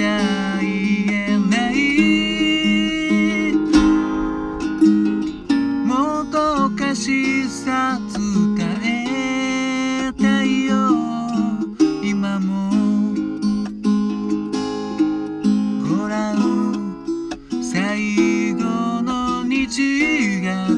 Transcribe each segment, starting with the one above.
葉じゃ言えないもどかしさ伝えたいよ。今もご覧最後の虹が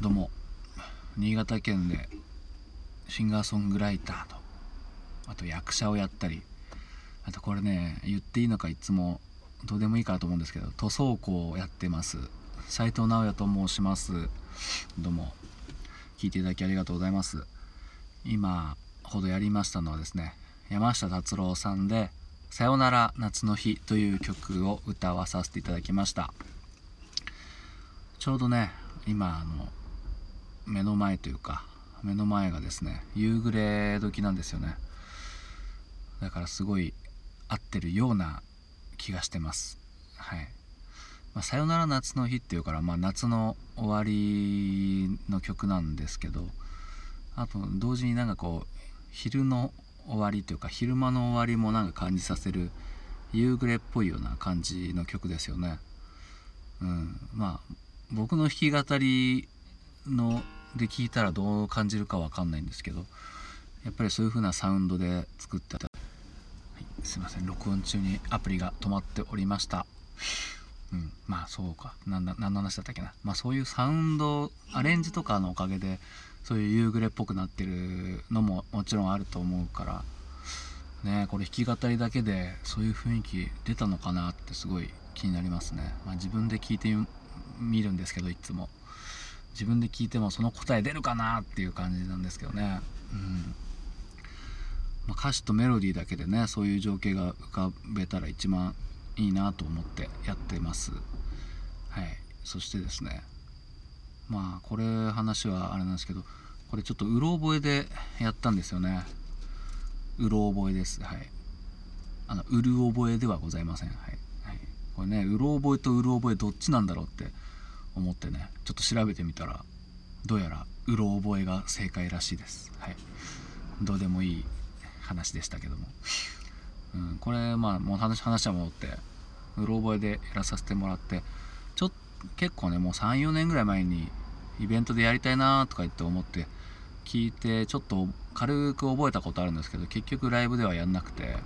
どうも新潟県でシンガーソングライターとあと役者をやったりあとこれね言っていいのかいつもどうでもいいかと思うんですけど塗装工をやってます。斉藤直也と申します。どうも聞いていただきありがとうございます。今ほどやりましたのはですね山下達郎さんで「さよなら夏の日」という曲を歌わさせていただきました。ちょうどね今あの目の前というか目の前がですね夕暮れ時なんですよね。だからすごい合ってるような気がしてます。はい。まあ、さよなら夏の日っていうから、まあ、夏の終わりの曲なんですけどあと同時になんかこう昼の終わりというか昼間の終わりもなんか感じさせる夕暮れっぽいような感じの曲ですよね。うん、まあ僕の弾き語りので聞いたらどう感じるかわかんないんですけどやっぱりそういう風なサウンドで作ってた、はい、すいません。録音中にアプリが止まっておりました。うん、まあそうか。何の話だったっけな、まあ、そういうサウンドアレンジとかのおかげでそういう夕暮れっぽくなってるのももちろんあると思うから。ねこれ弾き語りだけでそういう雰囲気出たのかなってすごい気になりますね、まあ、自分で聞いてみるんですけどいつも。自分で聞いてもその答え出るかなっていう感じなんですけどね、うん。まあ、歌詞とメロディーだけでねそういう情景が浮かべたら一番いいなと思ってやってます。はい。そしてですね。まあこれ話はあれなんですけどこれちょっとうろ覚えでやったんですよね。うろ覚えです。はい。あのうる覚えではございません。はい、はい、これねうろ覚えとうる覚えどっちなんだろうって思ってねちょっと調べてみたらどうやらうろ覚えが正解らしいです。はい。どうでもいい話でしたけども、うん、これまあもう話は戻ってうろ覚えでやらさせてもらってちょっと結構ねもう34年ぐらい前にイベントでやりたいなとか言って思って聞いてちょっと軽く覚えたことあるんですけど結局ライブではやんなくて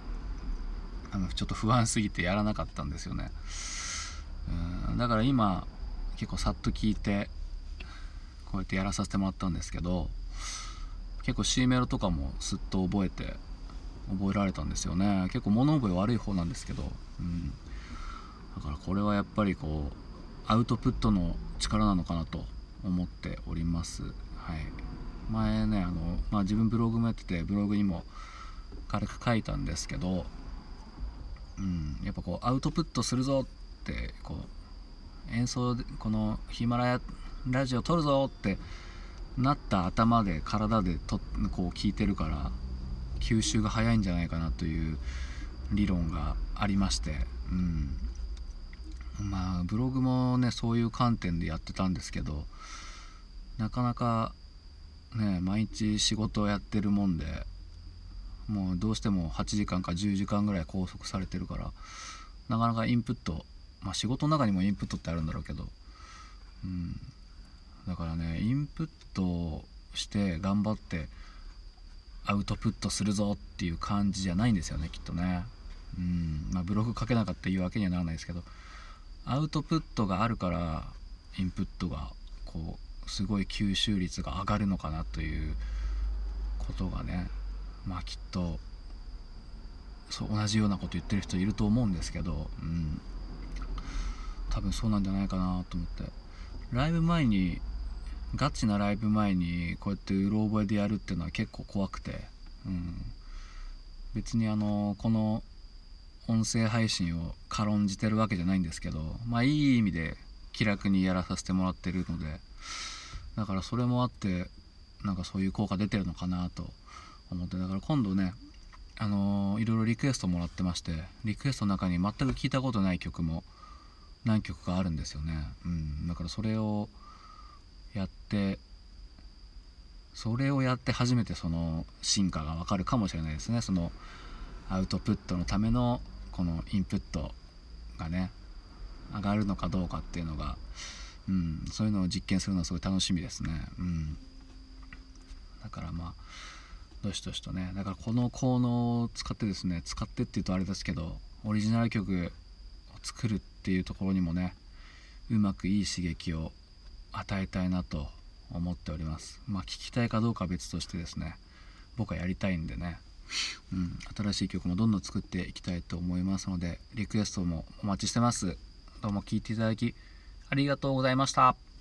あのちょっと不安すぎてやらなかったんですよね。うんだから今結構さっと聞いてこうやってやらさせてもらったんですけど結構 C メロとかもすっと覚えて覚えられたんですよね。結構物覚え悪い方なんですけど、うん、だからこれはやっぱりこうアウトプットの力なのかなと思っております。はい、前ねあの、まあ、自分ブログもやっててブログにも軽く書いたんですけど、うん、やっぱこうアウトプットするぞってこう演奏このヒマラヤラジオ撮るぞってなった頭で体でとこう聞いてるから吸収が早いんじゃないかなという理論がありまして、うん、まあブログもねそういう観点でやってたんですけどなかなかね毎日仕事をやってるもんでもうどうしても8時間か10時間ぐらい拘束されてるからなかなかインプットまあ仕事の中にもインプットってあるんだろうけど。うん。だからねインプットして頑張ってアウトプットするぞっていう感じじゃないんですよねきっとね。うん。まあブログ書けなかったいうわけにはならないですけど。アウトプットがあるからインプットがこうすごい吸収率が上がるのかなということがね。まあきっとそう同じようなこと言ってる人いると思うんですけど、うん、多分そうなんじゃないかなと思って。ライブ前にガチなライブ前にこうやってうろ覚えでやるっていうのは結構怖くて、うん、別にあのこの音声配信を軽んじてるわけじゃないんですけどまあいい意味で気楽にやらさせてもらってるので。だからそれもあってなんかそういう効果出てるのかなと思って。だから今度ねあのー、いろいろリクエストもらってましてリクエストの中に全く聞いたことない曲も何曲かあるんですよね、うん、だからそれをやってそれをやって初めてその進化がわかるかもしれないですね。そのアウトプットのためのこのインプットがね上がるのかどうかっていうのが、うん、そういうのを実験するのはすごい楽しみですね。うん、だからまあどしどしとね。だからこの効能を使ってですね使ってっていうとあれですけどオリジナル曲作るっていうところにもねうまくいい刺激を与えたいなと思っております。まあ聞きたいかどうかは別としてですね僕はやりたいんでね。うん、新しい曲もどんどん作っていきたいと思いますのでリクエストもお待ちしてます。どうも聴いていただきありがとうございました。